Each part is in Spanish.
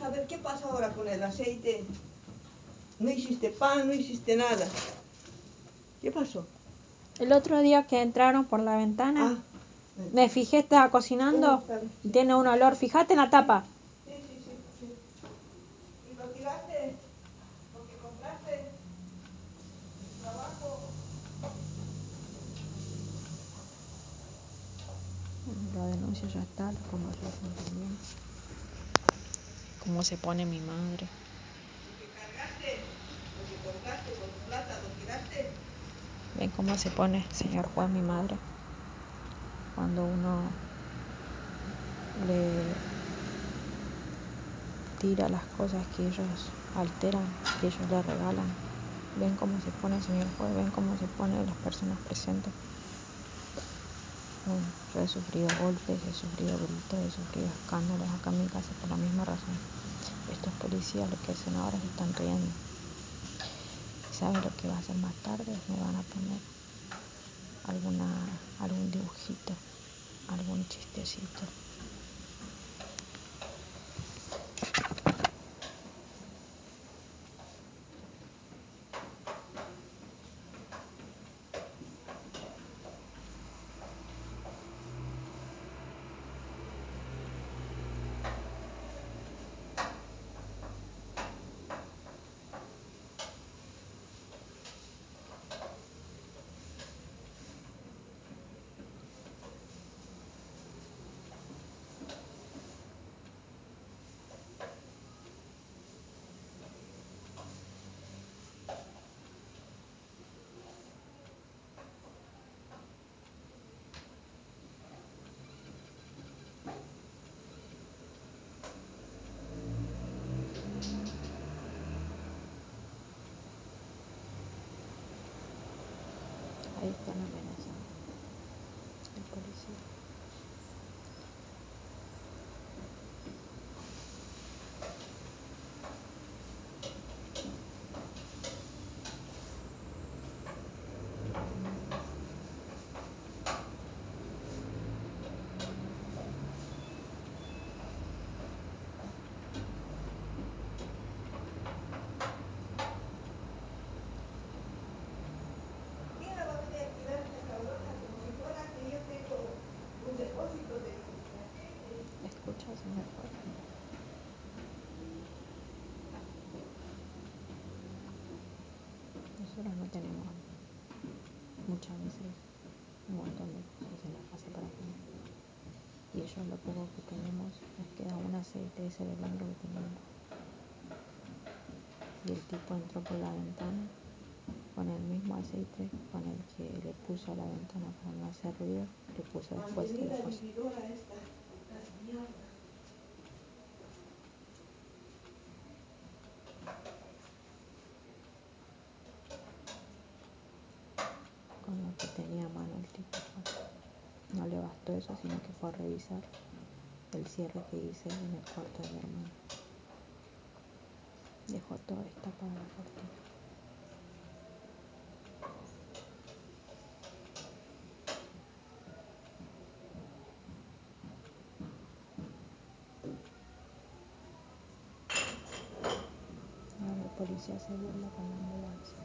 a ver qué pasa ahora con el aceite. No hiciste pan, no hiciste nada. ¿Qué pasó? El otro día que entraron por la ventana, Ah, me fijé, estaba cocinando, bien, sí. tiene un olor, fíjate en la tapa. sí, sí, sí, sí. ¿Y lo tiraste? ¿Lo que compraste? ¿El trabajo? La denuncia ya está, también. Cómo se pone mi madre. Ven cómo se pone, señor juez, mi madre. Cuando uno le tira las cosas que ellos alteran, que ellos le regalan. Ven cómo se pone, señor juez, ven cómo se ponen las personas presentes. Yo he sufrido golpes, he sufrido gritos, he sufrido escándalos acá en mi casa por la misma razón. Estos policías lo que hacen ahora es están riendo. ¿Sabe lo que va a hacer más tarde? Me van a poner alguna, algún dibujito, algún chistecito. Ahí están amenazando. El policía. ¿Quién la va a venir a cuidar a esta cabrona como si fuera que yo tengo un depósito de, de aceite? Escucha, señor juez. Nosotros no tenemos muchas veces un montón de cosas en la casa para comer. Y ellos lo poco que tenemos les queda un aceite, ese era el único que teníamos. Y el tipo entró por la ventana con el mismo aceite con el que le puso a la ventana para no hacer ruido, le puso después el Mantenida coso. vividora esta, las mierdas. con lo que tenía a mano el tipo. No le bastó eso, sino el cierre que hice en el cuarto de mi hermano. Dejó toda destapada la cortina. Ahora el policía se burla con la ambulancia.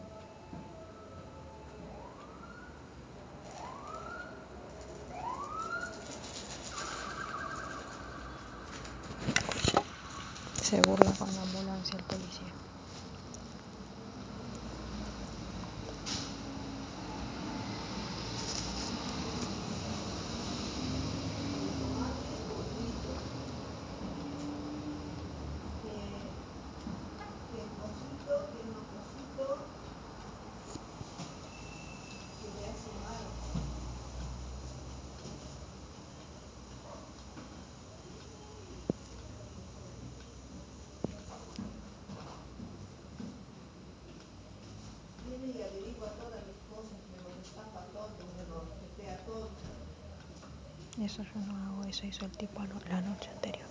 Se burla con la ambulancia el policía. tomate o grito. Que, que el cosito, que no cosito, que le hace mal. Viene y averigua todas mis cosas, me lo destapa todo, me lo jetea todo. Eso yo no hago, eso hizo el tipo la noche anterior.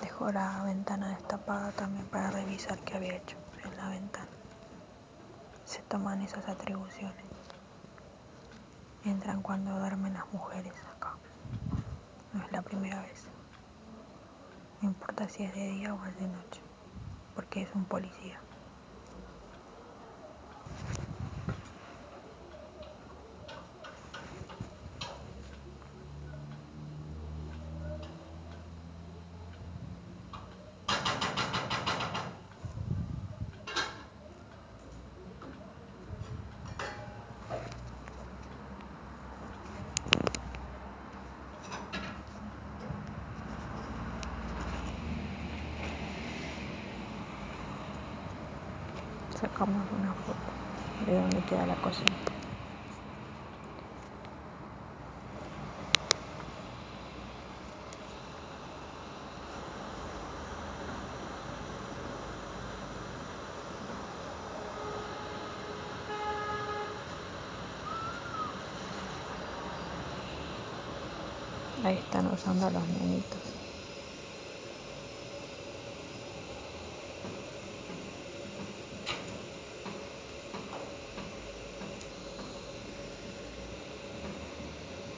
Dejó la ventana destapada también para revisar qué había hecho en la ventana. Se toman esas atribuciones. Entran cuando duermen las mujeres acá. No es la primera vez. No importa si es de día o es de noche, porque es un policía. Sacamos una foto de donde queda la cocina. Ahí están usando los nenitos.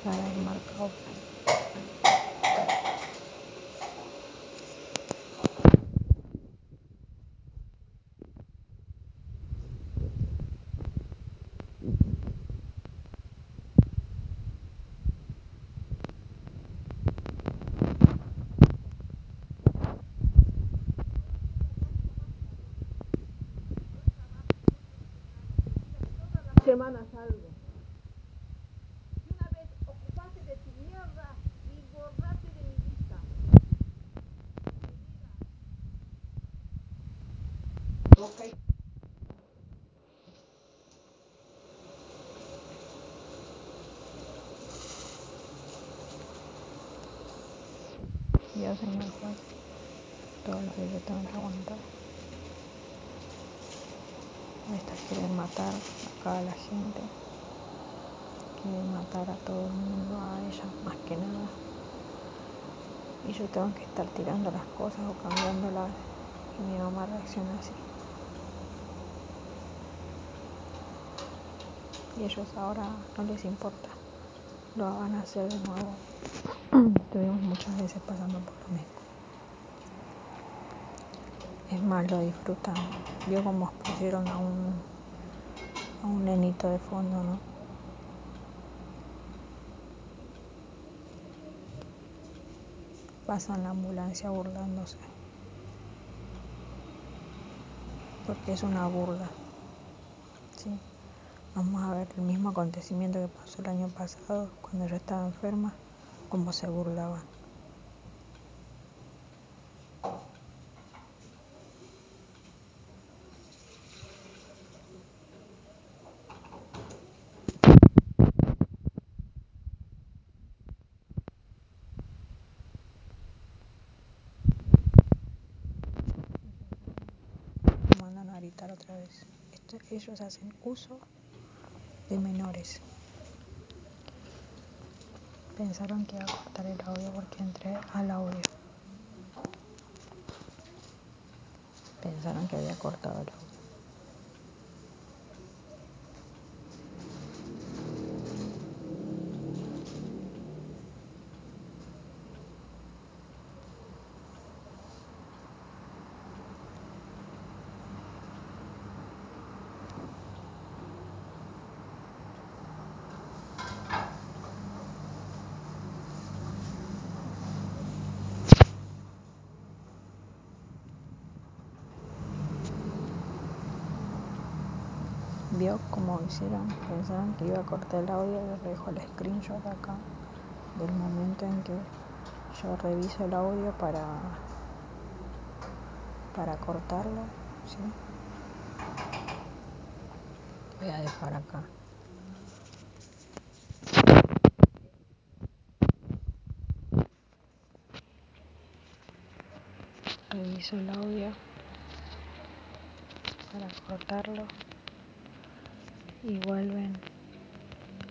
Para el marcador. Semanas algo. Y una vez ocupate de tu mierda y borrate de mi vista. Ok. Yo, señor juez, todo lo que yo tengo que aguantar. Estas quieren matar acá a la gente, quieren matar a todo el mundo, a ella más que nada. Y yo tengo que estar tirando las cosas o cambiándolas y mi mamá reacciona así. Y ellos ahora no les importa, lo van a hacer de nuevo. Estuvimos muchas veces pasando por lo mismo. Es más, lo disfrutan. Vio cómo pusieron a un, a un nenito de fondo, ¿no? Pasan la ambulancia burlándose. Porque es una burla. ¿sí? Vamos a ver el mismo acontecimiento que pasó el año pasado cuando yo estaba enferma, cómo se burlaban. Me mandan a gritar otra vez. Esto- ellos hacen uso de menores. Pensaron que iba a cortar el audio porque entré al audio. Pensaron que había cortado el audio. Cómo hicieron, pensaron que iba a cortar el audio, les dejo el screenshot acá del momento en que yo reviso el audio para para cortarlo, ¿sí? Voy a dejar acá. Reviso el audio para cortarlo y vuelven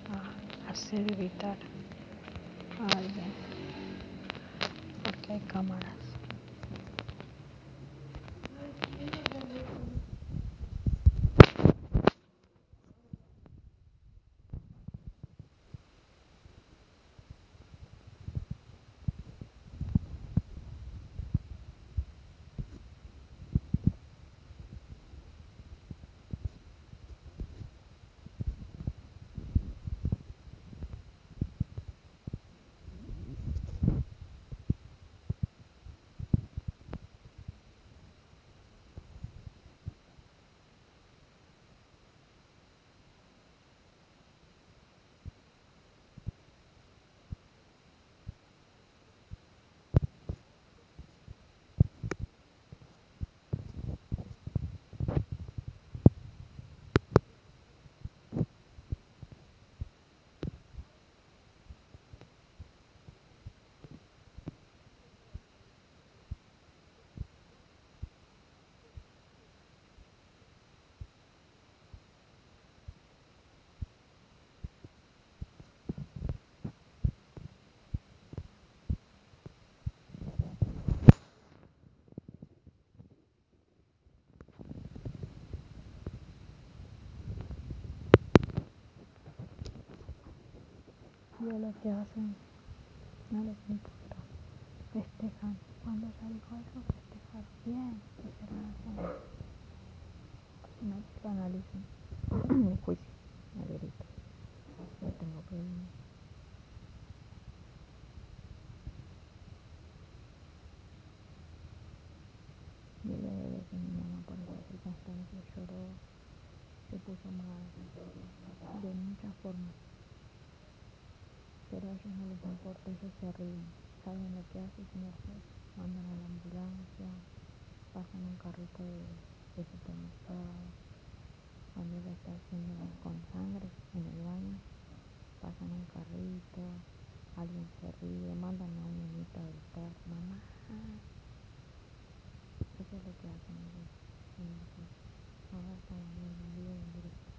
a hacer gritar a alguien porque hay cámaras. Que hacen? No les importa. Festejan. Cuando ella dijo eso, festejaron. Bien, hicieron así. No lo analicen. Mi juicio, me grito. No tengo problema. Miles de veces mi mamá por esas circunstancias lloró, se puso mal, de muchas formas. Pero a ellos no les ellos se ríen. ¿Saben lo que hace el señor? Mandan a la ambulancia, pasan un carrito de, de supermercado. Cuando está haciendo con sangre en el baño, pasan un carrito, alguien se ríe, mandan a un nenito a gritar, mamá. Eso es lo que hacen ellos. Ahora estamos viendo un video en directo.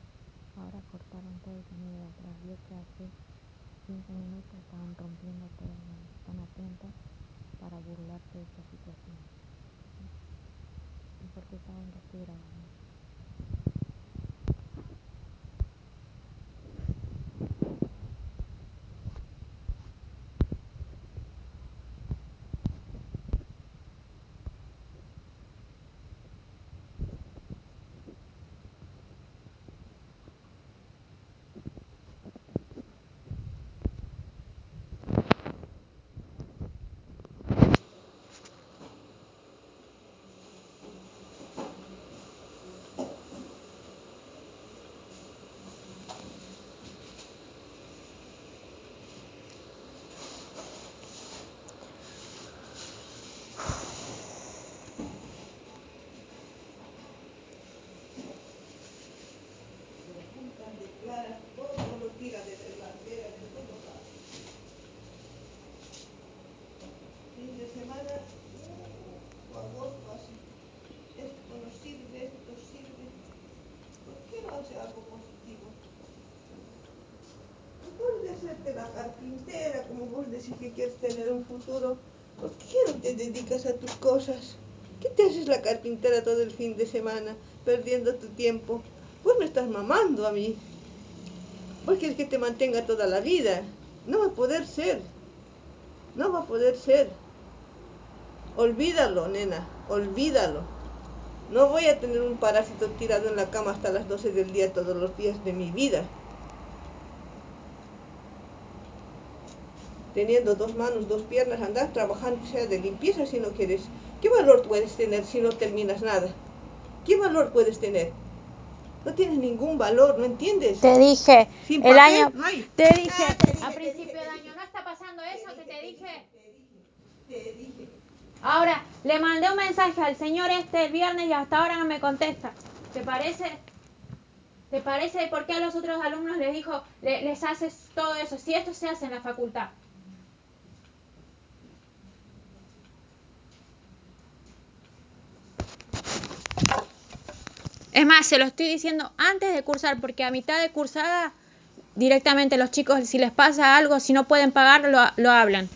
Ahora cortaron todo el sonido de atrás. Vio que hace 15 minutos estaban rompiendo todo. Están atentos para burlarse de esta situación. Y porque saben que estoy. Clara, todo lo tira desde la bandera de todos lados. Fin de semana, uh, agosto así. Esto no sirve, esto sirve. ¿Por qué no hace algo positivo? De hacerte la carpintera, como vos decís que quieres tener un futuro, ¿por qué no te dedicas a tus cosas? ¿Qué te haces la carpintera todo el fin de semana, perdiendo tu tiempo? Vos me estás mamando a mí. Vos quieres que te mantenga toda la vida. No va a poder ser. No va a poder ser. Olvídalo, nena. Olvídalo. No voy a tener un parásito tirado en la cama hasta las 12 del día todos los días de mi vida. Teniendo dos manos, dos piernas, andar trabajando sea de limpieza si no quieres. ¿Qué valor puedes tener si no terminas nada? ¿Qué valor puedes tener? No tienes ningún valor, ¿no entiendes? Te dije, Sin el año, no hay. te dije, Ah, te dije, a principio de año. ¿no está pasando eso que te dije? Te dije, te dije. Ahora, le mandé un mensaje al señor este el viernes y hasta ahora no me contesta. ¿Te parece? ¿Te parece por qué a los otros alumnos les dijo, le- les haces todo eso? Si esto se hace en la facultad. Es más, se lo estoy diciendo antes de cursar, porque a mitad de cursada directamente los chicos, si les pasa algo, si no pueden pagar, lo, lo hablan.